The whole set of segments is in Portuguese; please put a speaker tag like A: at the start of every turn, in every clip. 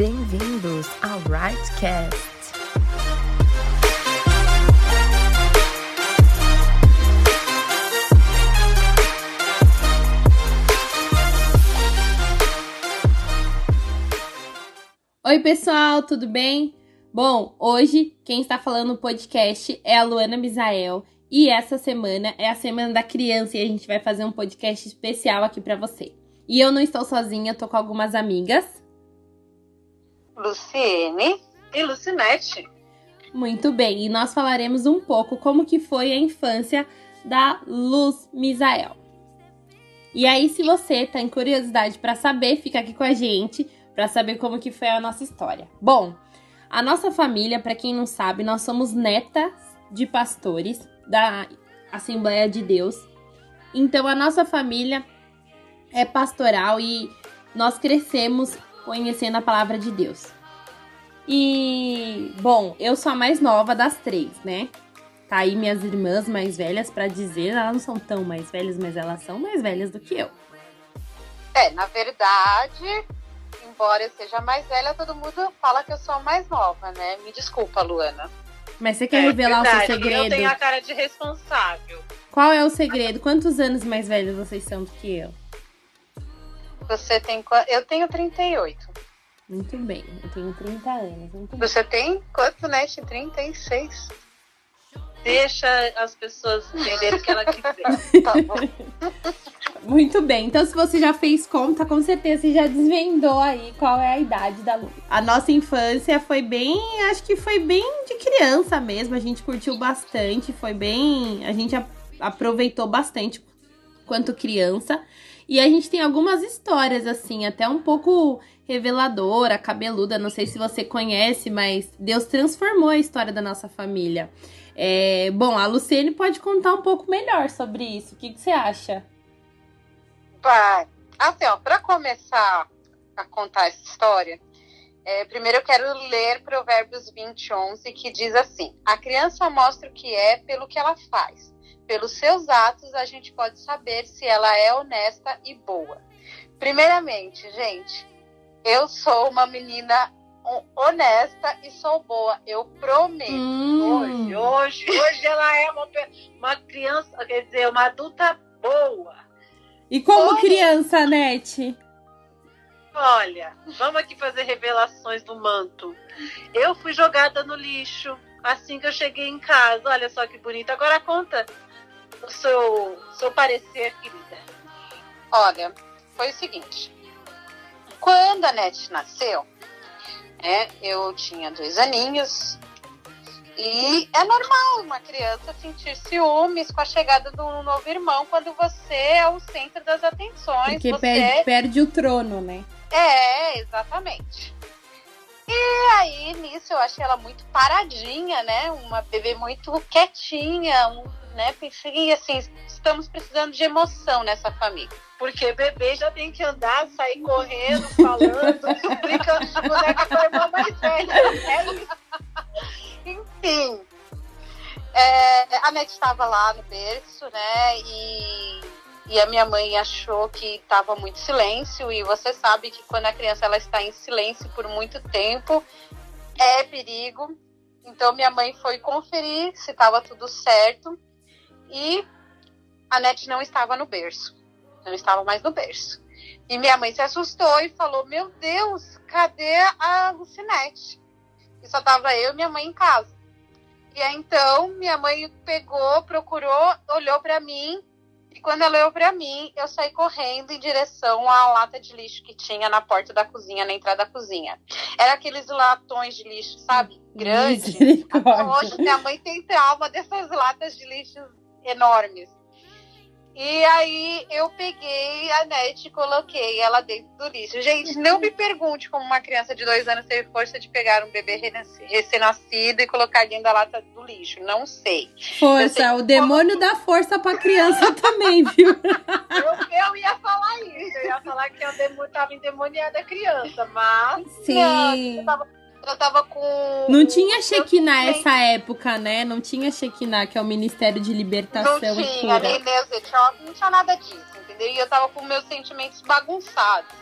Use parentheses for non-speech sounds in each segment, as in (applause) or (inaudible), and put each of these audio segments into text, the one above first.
A: Bem-vindos ao Rightcast.
B: Oi, pessoal, tudo bem? Bom, hoje quem está falando no podcast é a Luana Misael e essa semana é a Semana da Criança e a gente vai fazer um podcast especial aqui para você. E eu não estou sozinha, tô com algumas amigas.
C: Luciene e Lucinete.
B: Muito bem, e nós falaremos um pouco como que foi a infância da Luz Misael. E aí, se você tem curiosidade para saber, fica aqui com a gente para saber como que foi a nossa história. Bom, a nossa família, para quem não sabe, nós somos netas de pastores da Assembleia de Deus. Então a nossa família é pastoral e nós crescemos conhecendo a palavra de Deus. E, bom, eu sou a mais nova das três, né? Tá aí minhas irmãs mais velhas para dizer, elas não são tão mais velhas, mas elas são mais velhas do que eu.
C: É, na verdade, embora eu seja mais velha, todo mundo fala que eu sou a mais nova, né? Me desculpa, Luana.
B: Mas você quer é, revelar verdade, o seu segredo? Eu
C: tenho a cara de responsável.
B: Qual é o segredo? Quantos anos mais velhos vocês são do que eu?
C: Você tem. Eu tenho 38.
B: Muito bem, eu tenho 30 anos.
C: Muito Você bem. tem quanto, né? 36. Deixa as pessoas entenderem o que ela quiser. (laughs) tá bom.
B: Muito bem. Então, se você já fez conta, com certeza você já desvendou aí qual é a idade da Lu. A nossa infância foi bem, acho que foi bem de criança mesmo. A gente curtiu bastante, foi bem, a gente aproveitou bastante quanto criança. E a gente tem algumas histórias assim, até um pouco reveladora, cabeluda, não sei se você conhece, mas Deus transformou a história da nossa família. É, bom, a Luciene pode contar um pouco melhor sobre isso. O que, que você acha?
C: Vai. Assim, ó, para começar a contar essa história, é, primeiro eu quero ler Provérbios 20, 11, que diz assim: A criança mostra o que é pelo que ela faz. Pelos seus atos, a gente pode saber se ela é honesta e boa. Primeiramente, gente, eu sou uma menina honesta e sou boa. Eu prometo.
B: Hum.
C: Hoje, hoje, hoje ela é uma, uma criança, quer dizer, uma adulta boa.
B: E como criança, Nete?
C: Olha, vamos aqui fazer revelações do manto. Eu fui jogada no lixo assim que eu cheguei em casa. Olha só que bonito. Agora conta o seu, seu parecer, querida. Olha, foi o seguinte. Quando a Nete nasceu, né, eu tinha dois aninhos, e é normal uma criança sentir ciúmes com a chegada do novo irmão quando você é o centro das atenções.
B: Porque
C: você...
B: perde, perde o trono, né?
C: É, exatamente. E aí, nisso, eu achei ela muito paradinha, né? Uma bebê muito quietinha, um, né? Pensei assim, estamos precisando de emoção nessa família. Porque bebê já tem que andar, sair correndo, falando, (laughs) brincando de boneca com a irmã mais velha. É isso. Enfim. É, a Net estava lá no berço, né? E, e a minha mãe achou que estava muito silêncio. E você sabe que quando a criança ela está em silêncio por muito tempo, é perigo. Então minha mãe foi conferir se estava tudo certo. E a Net não estava no berço. Não estava mais no berço. E minha mãe se assustou e falou: Meu Deus, cadê a Lucinete? E só tava eu e minha mãe em casa. E aí, então, minha mãe pegou, procurou, olhou para mim. E quando ela olhou para mim, eu saí correndo em direção à lata de lixo que tinha na porta da cozinha, na entrada da cozinha. Era aqueles latões de lixo, sabe? Grande. Hoje minha mãe tem trauma dessas latas de lixo enormes. E aí eu peguei a net e coloquei ela dentro do lixo. Gente, não me pergunte como uma criança de dois anos teve força de pegar um bebê recém-nascido e colocar dentro da lata do lixo. Não sei.
B: Força, o demônio como... dá força pra criança (laughs) também, viu?
C: Eu, eu, ia falar isso, eu ia falar que eu tava endemoniada a criança, mas.
B: Sim.
C: Não, tava eu tava com.
B: Não tinha Shekinah nessa época, né? Não tinha Shekinah, que é o Ministério de Libertação
C: não tinha,
B: e Cura.
C: Nem Deus, não tinha nada disso, entendeu? E eu tava com meus sentimentos bagunçados.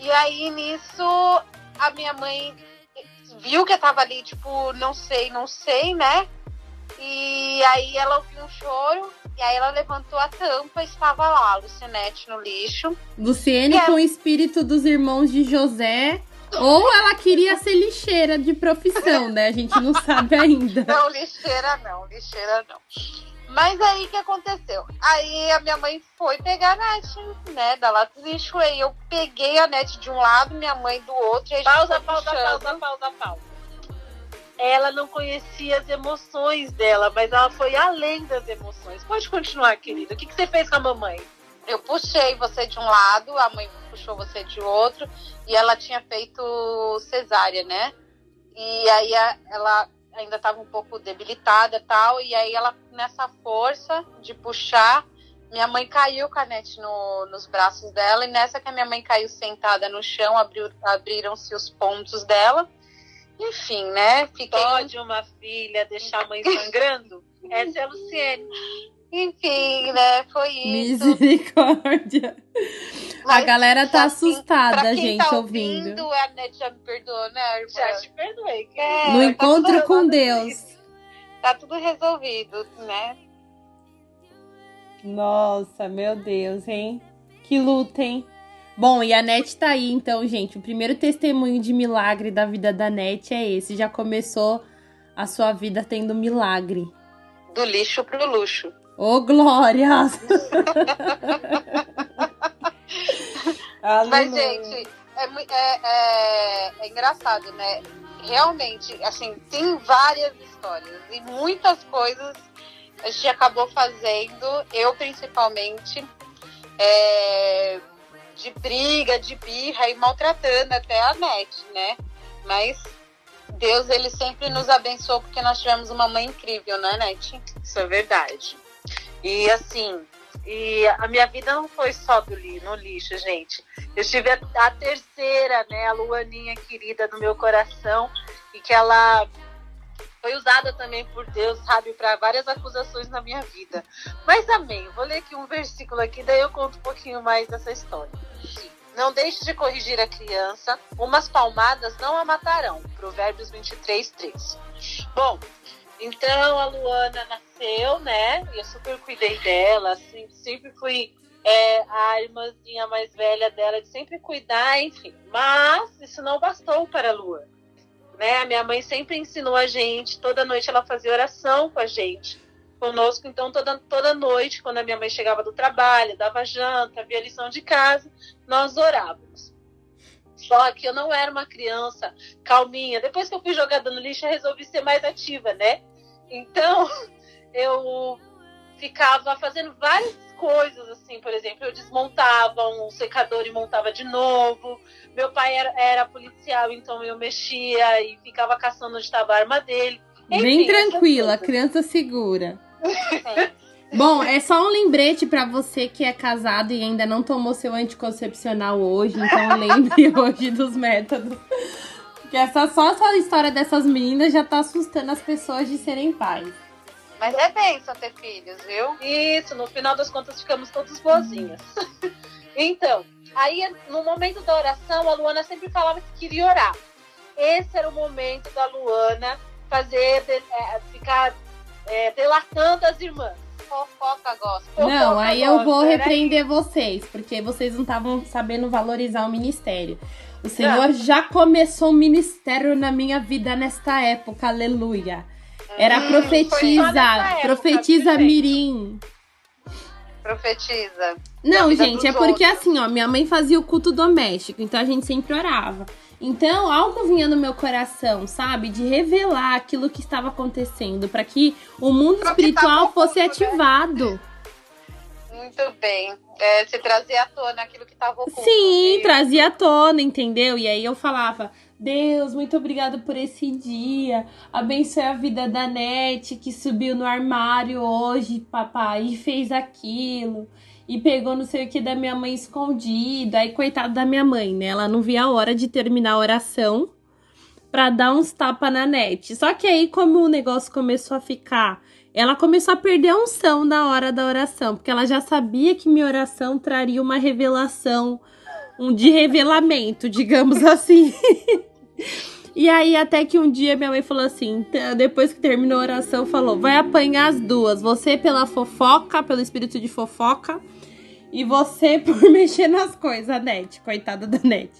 C: E aí, nisso, a minha mãe viu que eu tava ali, tipo, não sei, não sei, né? E aí ela ouviu um choro, e aí ela levantou a tampa e estava lá, Lucinete no lixo.
B: Luciene com o espírito dos irmãos de José. Ou ela queria ser lixeira de profissão, né? A gente não sabe ainda.
C: Não, lixeira não, lixeira não. Mas aí o que aconteceu? Aí a minha mãe foi pegar a net, né, da lata do lixo, aí eu peguei a net de um lado, minha mãe do outro, e a gente
D: Pausa, pausa,
C: puxando.
D: pausa, pausa, pausa. Ela não conhecia as emoções dela, mas ela foi além das emoções. Pode continuar, querida. O que, que você fez com a mamãe?
C: Eu puxei você de um lado, a mãe puxou você de outro, e ela tinha feito cesárea, né? E aí a- ela ainda estava um pouco debilitada tal, e aí ela, nessa força de puxar, minha mãe caiu com a net no, nos braços dela, e nessa que a minha mãe caiu sentada no chão, abriu- abriram-se os pontos dela. Enfim, né? Fiquei.
D: Pode uma filha deixar a mãe sangrando? Essa é a Luciene.
C: Enfim, né? Foi isso.
B: Misericórdia. A
C: Mas
B: galera tá
C: assim,
B: assustada,
C: quem
B: gente,
C: tá
B: ouvindo.
C: A net já me perdoou, né, irmã?
D: Já te perdoei.
C: É,
B: No
C: tá
B: encontro
C: tudo
B: com. Deus.
C: Tá tudo resolvido, né?
B: Nossa, meu Deus, hein? Que luta, hein? Bom, e a Net tá aí, então, gente. O primeiro testemunho de milagre da vida da Net é esse. Já começou a sua vida tendo milagre.
C: Do lixo pro luxo.
B: Ô, Glória!
C: Mas, gente, é, é, é- é engraçado, né? Realmente, assim, tem várias histórias e muitas coisas a gente acabou fazendo, eu principalmente, é, de briga, de birra e maltratando até a net, né? Mas Deus, ele sempre nos abençoou porque nós tivemos uma mãe incrível, né, Net?
D: Isso é verdade. E assim, e a minha vida não foi só do li, no lixo, gente. Eu tive a, a terceira, né, a Luaninha querida do meu coração, e que ela foi usada também por Deus, sabe, para várias acusações na minha vida. Mas amém. Vou ler aqui um versículo aqui, daí eu conto um pouquinho mais dessa história. Não deixe de corrigir a criança, umas palmadas não a matarão. Provérbios 23, 3. Bom, então a Luana nasceu, né? Eu super cuidei dela, assim, sempre fui é, a irmãzinha mais velha dela de sempre cuidar, enfim. Mas isso não bastou para a Luana. Né? A minha mãe sempre ensinou a gente, toda noite ela fazia oração com a gente, conosco. Então, toda, toda noite, quando a minha mãe chegava do trabalho, dava janta, via lição de casa, nós orávamos. Só que eu não era uma criança calminha. Depois que eu fui jogada no lixo, eu resolvi ser mais ativa, né? Então, (laughs) eu ficava fazendo várias coisas, assim, por exemplo, eu desmontava um secador e montava de novo. Meu pai era, era policial, então eu mexia e ficava caçando onde estava a arma dele.
B: Bem
D: Enfim, essas
B: tranquila, criança segura. (laughs) Bom, é só um lembrete pra você que é casado e ainda não tomou seu anticoncepcional hoje, então lembre (laughs) hoje dos métodos. Porque essa, só essa história dessas meninas já tá assustando as pessoas de serem pais.
C: Mas é bênção ter filhos, viu?
D: Isso, no final das contas ficamos todos boazinhas. (laughs) então, aí no momento da oração, a Luana sempre falava que queria orar. Esse era o momento da Luana fazer, de- é, ficar é, delatando as irmãs.
C: Fofoca gospel.
B: Não, aí eu vou repreender vocês, porque vocês não estavam sabendo valorizar o ministério. O Senhor já começou o ministério na minha vida nesta época, aleluia. Era
C: Hum,
B: profetiza,
D: época,
B: profetiza? Mirim.
C: Profetiza.
B: Não, gente, é porque
C: outros.
B: assim, ó, minha mãe fazia o culto doméstico, então a gente sempre orava. Então, algo vinha no meu coração, sabe? De revelar aquilo que estava acontecendo, para que o mundo espiritual
C: tava
B: fosse
C: oculto, né? Muito bem. É, você trazer à tona aquilo que estava oculto.
B: Sim,
C: de-
B: trazia à tona, entendeu? E aí eu falava: Deus, muito obrigado por esse dia. Abençoe a vida da Nete que subiu no armário hoje, papai, e fez aquilo. E pegou não sei o que da minha mãe escondida. Aí, coitada da minha mãe, né? Ela não via a hora de terminar a oração pra dar uns tapas na net. Só que aí, como o negócio começou a ficar. Ela começou a perder a unção na hora da oração, porque ela já sabia que minha oração traria uma revelação, um de revelamento, (laughs) digamos assim. E aí, até que um dia minha mãe falou assim: depois que terminou a oração, falou: vai apanhar as duas. Você pela fofoca, pelo espírito de fofoca, e você (laughs) por mexer nas coisas, a Net, coitada da Net.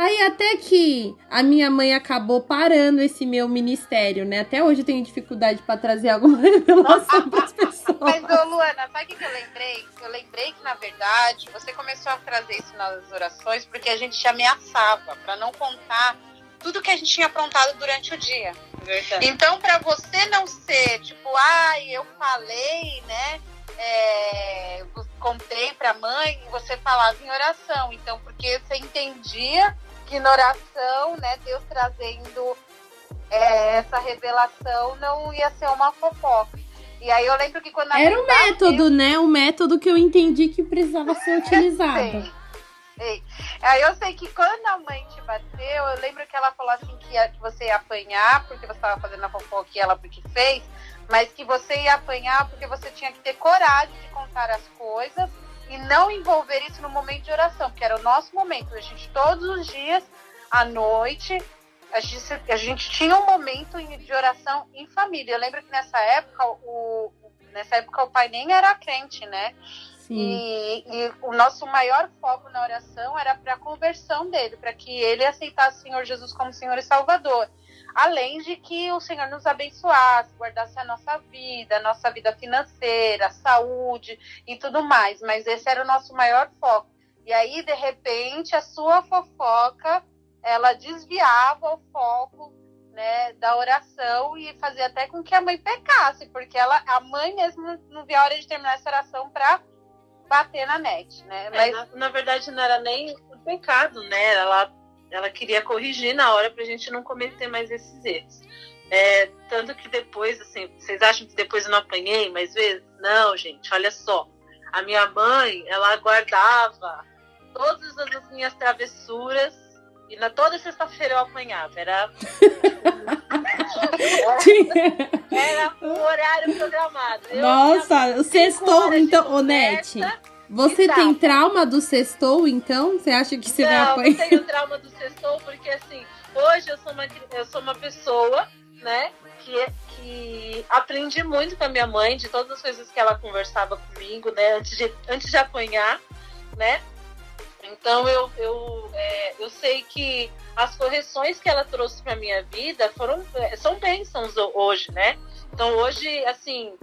B: Aí até que a minha mãe acabou parando esse meu ministério, né? Até hoje eu tenho dificuldade para trazer (laughs) alguma revelação para as pessoas. (laughs)
C: Mas, ô, Luana, sabe o que, eu lembrei? Eu lembrei que, na verdade, você começou a trazer isso nas orações porque a gente te ameaçava para não contar tudo que a gente tinha aprontado durante o dia.
D: Verdade.
C: Então, para você não ser tipo, ai, eu falei, né? É, contei para a mãe e você falava em oração. Então, porque você entendia que na oração, né, Deus trazendo é, essa revelação não ia ser uma fofoca. E aí eu lembro que quando a
B: Era o método, né? O método que eu entendi que precisava ser (laughs) utilizado.
C: Aí eu sei que quando a mãe te bateu, eu lembro que ela falou assim que, ia, que você ia apanhar porque você estava fazendo a fofoca e ela porque fez, mas que você ia apanhar porque você tinha que ter coragem de contar as coisas e não envolver isso no momento de oração, porque era o nosso momento. A gente todos os dias, à noite, a gente, a gente tinha um momento de oração em família. Eu lembro que nessa época o, nessa época o pai nem era crente, né? E, e, o nosso maior foco na oração era para a conversão dele, para que ele aceitasse o Senhor Jesus como Senhor e Salvador. Além de que o Senhor nos abençoasse, guardasse a nossa vida, a nossa vida financeira, saúde e tudo mais. Mas esse era o nosso maior foco. E aí, de repente, a sua fofoca, ela desviava o foco né, da oração e fazia até com que a mãe pecasse, porque ela, a mãe mesmo não via a hora de terminar essa oração para bater na net, né?
D: É,
C: Mas
D: na, na verdade, não era nem o pecado, né? Ela, ela queria corrigir na hora pra gente não cometer mais esses erros. É, tanto que depois, assim, vocês acham que depois eu não apanhei mais vezes? Não, gente, olha só. A minha mãe, ela guardava todas as minhas travessuras e na toda sexta-feira eu apanhava. Era. Era um horário programado. Eu
B: Nossa, o sextou, então, ô Nete. Você tem trauma do sextou, então? Você acha que você vai
D: Não, não
B: apanhar?
D: tenho trauma do sextou, porque assim, hoje eu sou uma, eu sou uma pessoa, né, que, que aprendi muito com a minha mãe, de todas as coisas que ela conversava comigo, né, antes de, antes de apanhar, né. Então eu, eu, é, eu sei que as correções que ela trouxe para minha vida foram é, são bênçãos ho- hoje, né? Então hoje, assim,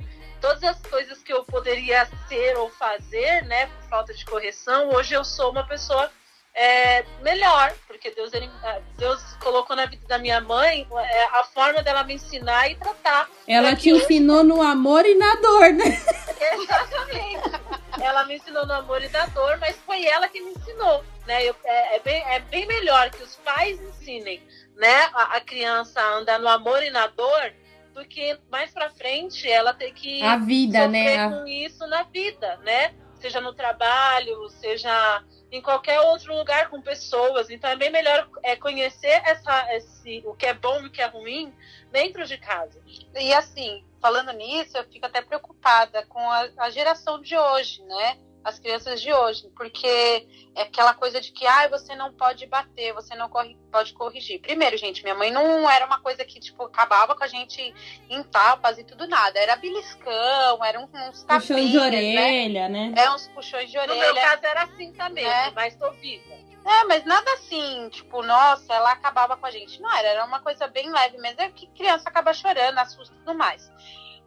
D: todas as coisas que eu poderia ser ou fazer, né, por falta de correção, hoje eu sou uma pessoa é, melhor, porque Deus, ele, Deus colocou na vida da minha mãe é, a forma dela me ensinar e tratar.
B: Ela
D: É
B: te
D: hoje-
B: ensinou no amor e na dor, né? (laughs)
D: Exatamente. Ela me ensinou no amor e na dor, mas foi ela que me ensinou, né? Eu- é, é bem, é bem melhor que os pais ensinem, né, a, a criança a andar no amor e na dor, do que mais pra frente ela ter que
B: A vida,
D: sofrer
B: né?
D: Com isso na vida, né? Seja no trabalho, seja em qualquer outro lugar com pessoas. Então é bem melhor é, conhecer essa, esse, o que é bom e o que é ruim dentro de casa.
C: E assim, falando nisso, eu fico até preocupada com a, a geração de hoje, né? As crianças de hoje, porque é aquela coisa de que ah, você não pode bater, você não corri- pode corrigir. Primeiro, gente, minha mãe não era uma coisa que tipo acabava com a gente em tapas e tudo nada. Era beliscão, eram uns tapinhas,
B: Puxão de
C: né?
B: orelha, né?
C: É uns puxões de
D: No meu
C: orelha.
D: caso era assim também,
C: É.
D: mas tô viva.
C: É, mas nada assim, tipo, nossa, ela acabava com a gente. Não era, era uma coisa bem leve mesmo. É que criança acaba chorando, assusta e tudo mais.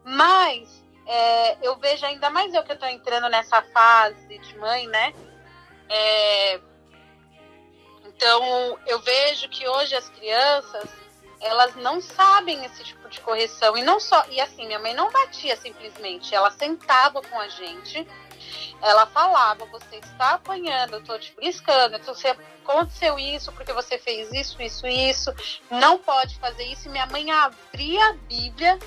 C: Mas é, eu vejo ainda mais eu que eu tô entrando nessa fase de mãe, né? É, então eu vejo que hoje as crianças elas não sabem esse tipo de correção e não só e assim minha mãe não batia simplesmente ela sentava com a gente ela falava você está apanhando eu tô te briscando tô, você aconteceu isso porque você fez isso isso isso não pode fazer isso. E minha mãe abria a Bíblia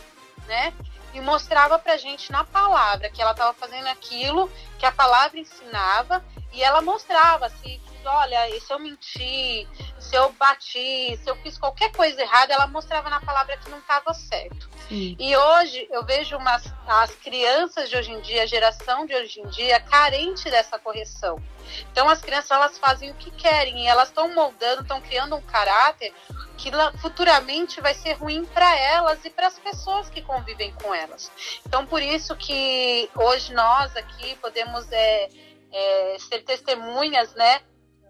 C: né e mostrava pra gente na palavra que ela estava fazendo aquilo porque a palavra ensinava e ela mostrava se olha, se eu menti, se eu bati, se eu fiz qualquer coisa errada, ela mostrava na palavra que não estava certo. Sim. E hoje eu vejo umas, as crianças de hoje em dia, a geração de hoje em dia, carente dessa correção. Então as crianças elas fazem o que querem e elas estão moldando, estão criando um caráter que futuramente vai ser ruim para elas e para as pessoas que convivem com elas. Então por isso que hoje nós aqui podemos é, é, ser testemunhas, né,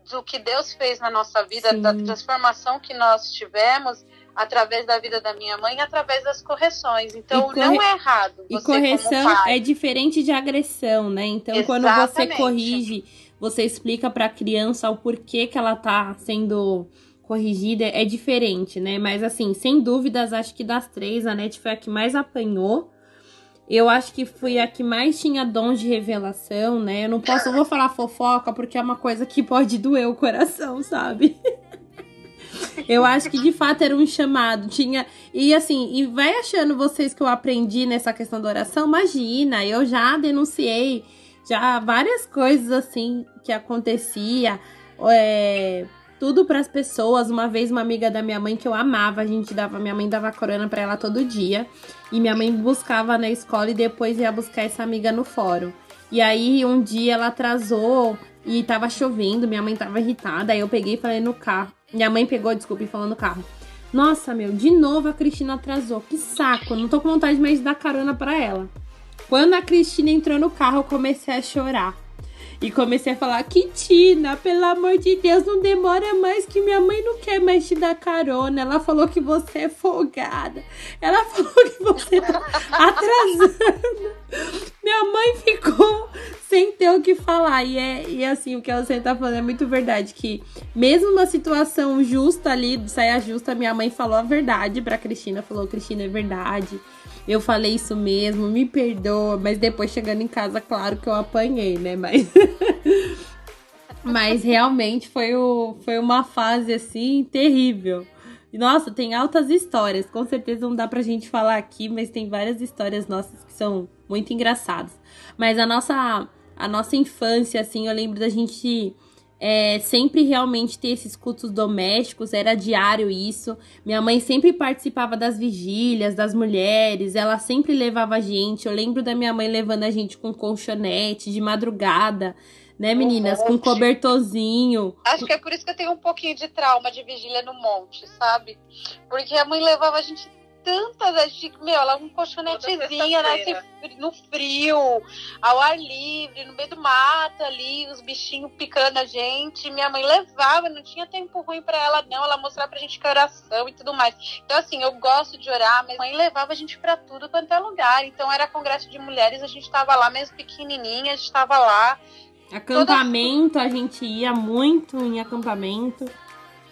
C: do que Deus fez na nossa vida, Sim. da transformação que nós tivemos através da vida da minha mãe, através das correções. Então corre... não é errado.
B: e correção é diferente de agressão, né? Então Exatamente. quando você corrige, você explica para a criança o porquê que ela tá sendo corrigida, é diferente, né? Mas assim, sem dúvidas, acho que das três, a Net foi a que mais apanhou eu acho que fui a que mais tinha dons de revelação, né? Eu não posso, eu vou falar fofoca porque é uma coisa que pode doer o coração, sabe? eu acho que de fato era um chamado. Tinha. E assim, e vai achando vocês que eu aprendi nessa questão da oração, imagina, eu já denunciei já várias coisas assim que acontecia. É, tudo para as pessoas. Uma vez uma amiga da minha mãe que eu amava, a gente dava, minha mãe dava corona para ela todo dia, e minha mãe buscava na escola e depois ia buscar essa amiga no fórum. E aí um dia ela atrasou e tava chovendo, minha mãe tava irritada, aí eu peguei e falei no carro. Minha mãe pegou, desculpa, e falou no carro. Nossa, meu, de novo a Cristina atrasou. Que saco, não tô com vontade mais de dar carona para ela. Quando a Cristina entrou no carro, eu comecei a chorar. E comecei a falar: Kitina, pelo amor de Deus, não demora mais que minha mãe não quer mais te dar carona. Ela falou que você é folgada. Ela (laughs) falou que você tá atrasando. minha mãe ficou sem ter o que falar. E, é, e assim, o que você tá falando é muito verdade. Que mesmo uma situação justa ali, saia justa, minha mãe falou a verdade pra Cristina. Falou: Cristina, é verdade eu falei isso mesmo, me perdoa, mas depois chegando em casa, claro que eu apanhei, né? Mas. (laughs) mas realmente foi, o, foi uma fase assim terrível. Nossa, tem altas histórias. Com certeza não dá pra gente falar aqui, mas tem várias histórias nossas que são muito engraçadas. Mas a nossa a nossa infância, assim, eu lembro da gente é, sempre realmente ter esses cultos domésticos, era diário isso. Minha mãe sempre participava das vigílias, das mulheres, ela sempre levava a gente. Eu lembro da minha mãe levando a gente com colchonete de madrugada, né, meninas? Um com cobertorzinho.
C: Acho que é por isso que eu tenho um pouquinho de trauma de vigília no monte, sabe? Porque a mãe levava a gente tantas, a gente, meu, ela um colchonetezinha né, no frio, ao ar livre, no meio do mato ali, os bichinhos picando a gente. Minha mãe levava, não tinha tempo ruim para ela, não. Ela mostrava pra gente que oração e tudo mais. Então, assim, eu gosto de orar, mas a mãe levava a gente para tudo quanto é lugar. Então, era congresso de mulheres, a gente tava lá, mesmo pequenininha, a gente tava lá.
B: Acampamento, toda... a gente ia muito em acampamento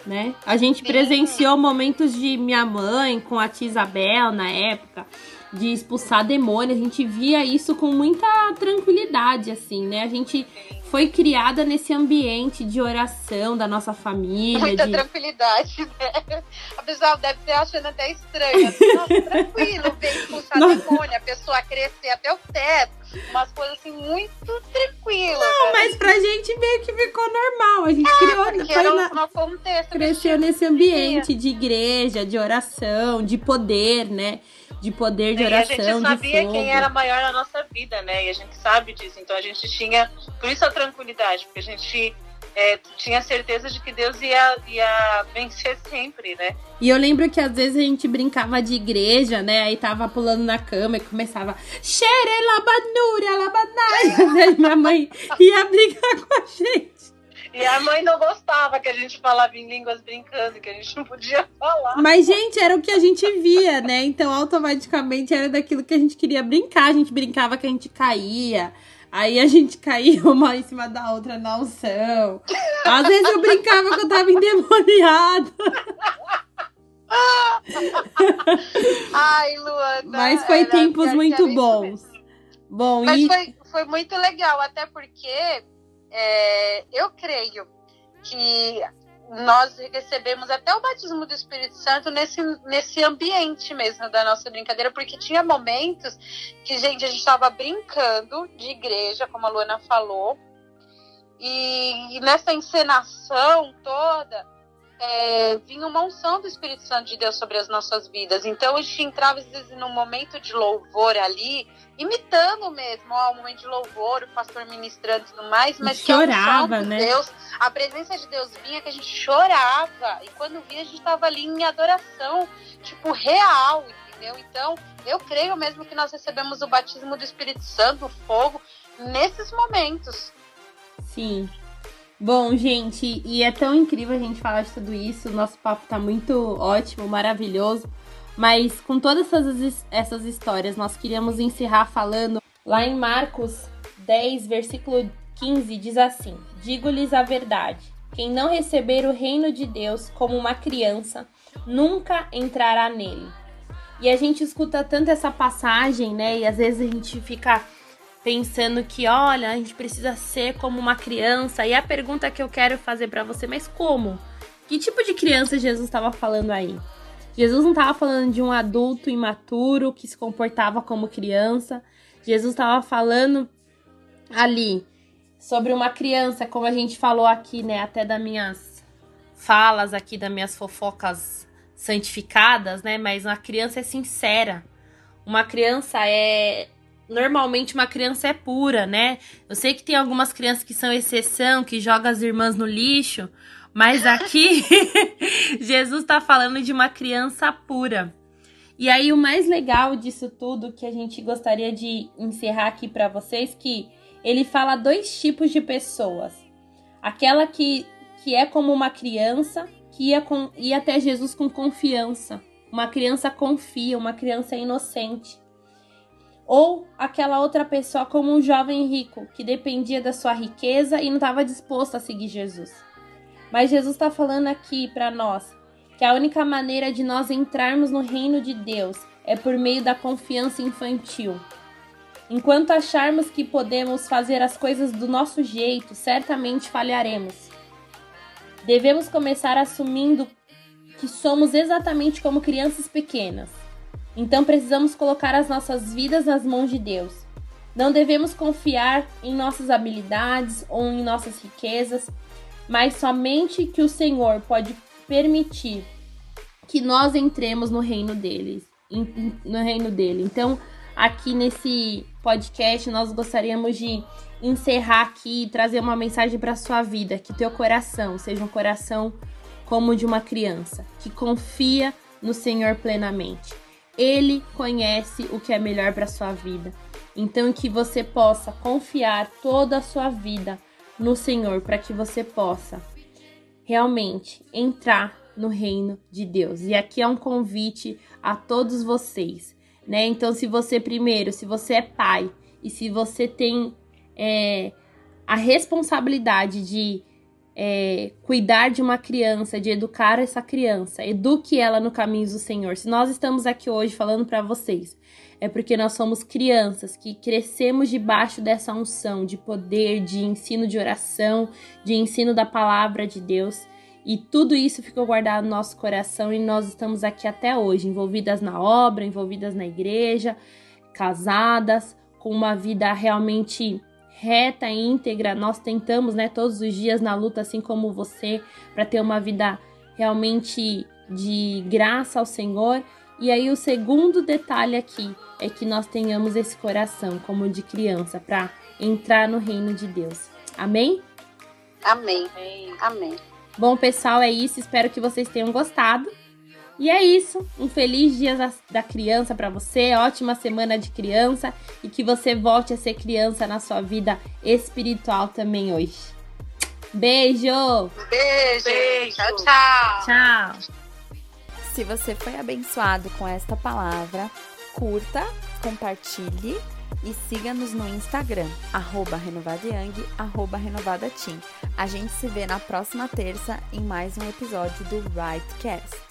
B: né? A gente presenciou momentos de minha mãe com a tia Isabel na época, de expulsar demônio. A gente via isso com muita tranquilidade, assim, né? A gente foi criada nesse ambiente de oração da nossa família.
C: Muita
B: de...
C: tranquilidade, né? A pessoa deve ter achando até estranho. Nossa, tranquilo, ver expulsar demônio, a pessoa crescer até o teto. Umas coisas assim muito tranquilas.
B: Não, né? mas pra gente meio que ficou normal. A gente é, criou.
C: Foi na... no contexto.
B: Cresceu nesse ambiente de igreja, de oração, de poder, né? De poder de oração.
D: E a gente sabia quem era maior na nossa vida, né? E a gente sabe disso. Então a gente tinha, por isso a tranquilidade, porque a gente é, tinha certeza de que Deus ia, ia vencer sempre, né?
B: E eu lembro que às vezes a gente brincava de igreja, né? Aí tava pulando na cama e começava Xere labanura, labanai. (laughs) minha mãe ia brincar com a gente.
D: E a mãe não gostava que a gente falava em línguas brincando, que a gente não podia falar.
B: Mas, gente, era o que a gente via, né? Então, automaticamente era daquilo que a gente queria brincar. A gente brincava que a gente caía. Aí a gente caía uma em cima da outra na unção. Às vezes eu brincava que eu tava endemoniada.
C: Ai, Luana.
B: Mas foi tempos muito bons. Bom,
C: Mas
B: e...
C: foi, foi muito legal, até porque é, eu creio que nós recebemos até o batismo do Espírito Santo nesse, nesse ambiente mesmo da nossa brincadeira, porque tinha momentos que, gente, a gente estava brincando de igreja, como a Luana falou, e, e nessa encenação toda, é, vinha uma unção do Espírito Santo de Deus sobre as nossas vidas. Então a gente entrava às vezes num momento de louvor ali, imitando mesmo, ó, um momento de louvor, o pastor ministrando e tudo mais, mas
B: chorava,
C: que a
B: né?
C: De Deus, a presença de Deus vinha que a gente chorava. E quando via, a gente estava ali em adoração, tipo, real, entendeu? Então, eu creio mesmo que nós recebemos o batismo do Espírito Santo, o fogo, nesses momentos.
B: Sim. Bom, gente, e é tão incrível a gente falar de tudo isso. O nosso papo tá muito ótimo, maravilhoso. Mas com todas essas, essas histórias, nós queríamos encerrar falando lá em Marcos 10, versículo 15, diz assim: Digo-lhes a verdade. Quem não receber o reino de Deus como uma criança, nunca entrará nele. E a gente escuta tanto essa passagem, né? E às vezes a gente fica pensando que, olha, a gente precisa ser como uma criança. E a pergunta que eu quero fazer para você, mas como? Que tipo de criança Jesus estava falando aí? Jesus não estava falando de um adulto imaturo que se comportava como criança. Jesus estava falando ali sobre uma criança, como a gente falou aqui, né, até das minhas falas aqui, das minhas fofocas santificadas, né, mas uma criança é sincera. Uma criança é normalmente uma criança é pura, né? Eu sei que tem algumas crianças que são exceção, que jogam as irmãs no lixo, mas aqui (laughs) Jesus está falando de uma criança pura. E aí o mais legal disso tudo que a gente gostaria de encerrar aqui para vocês que ele fala dois tipos de pessoas. Aquela que, que é como uma criança, que ia, com, ia até Jesus com confiança. Uma criança confia, uma criança inocente. Ou aquela outra pessoa como um jovem rico, que dependia da sua riqueza e não estava disposto a seguir Jesus. Mas Jesus está falando aqui para nós que a única maneira de nós entrarmos no reino de Deus é por meio da confiança infantil. Enquanto acharmos que podemos fazer as coisas do nosso jeito, certamente falharemos. Devemos começar assumindo que somos exatamente como crianças pequenas. Então precisamos colocar as nossas vidas nas mãos de Deus. Não devemos confiar em nossas habilidades ou em nossas riquezas, mas somente que o Senhor pode permitir que nós entremos no reino dele, no reino dele. Então, aqui nesse podcast nós gostaríamos de encerrar aqui e trazer uma mensagem para sua vida, que teu coração seja um coração como de uma criança, que confia no Senhor plenamente. Ele conhece o que é melhor para sua vida. Então que você possa confiar toda a sua vida no Senhor para que você possa realmente entrar no reino de Deus. E aqui é um convite a todos vocês, né? Então se você primeiro, se você é pai e se você tem é, a responsabilidade de é, cuidar de uma criança, de educar essa criança, eduque ela no caminho do Senhor. Se nós estamos aqui hoje falando para vocês, é porque nós somos crianças que crescemos debaixo dessa unção de poder, de ensino de oração, de ensino da palavra de Deus. E tudo isso ficou guardado no nosso coração e nós estamos aqui até hoje, envolvidas na obra, envolvidas na igreja, casadas, com uma vida realmente reta e íntegra. Nós tentamos, né, todos os dias na luta, assim como você, para ter uma vida realmente de graça ao Senhor. E aí o segundo detalhe aqui é que nós tenhamos esse coração como de criança para entrar no reino de Deus. Amém?
C: Amém. Amém.
B: Bom, pessoal, é isso. Espero que vocês tenham gostado. E é isso. Um feliz dia da criança para você, ótima semana de criança e que você volte a ser criança na sua vida espiritual também hoje. Beijo!
C: Beijo! Beijo. Tchau, tchau!
B: Tchau!
A: Se você foi abençoado com esta palavra, curta, compartilhe e siga-nos no Instagram, arroba renovadayang, arroba renovadateam. A gente se vê na próxima terça em mais um episódio do Rightcast.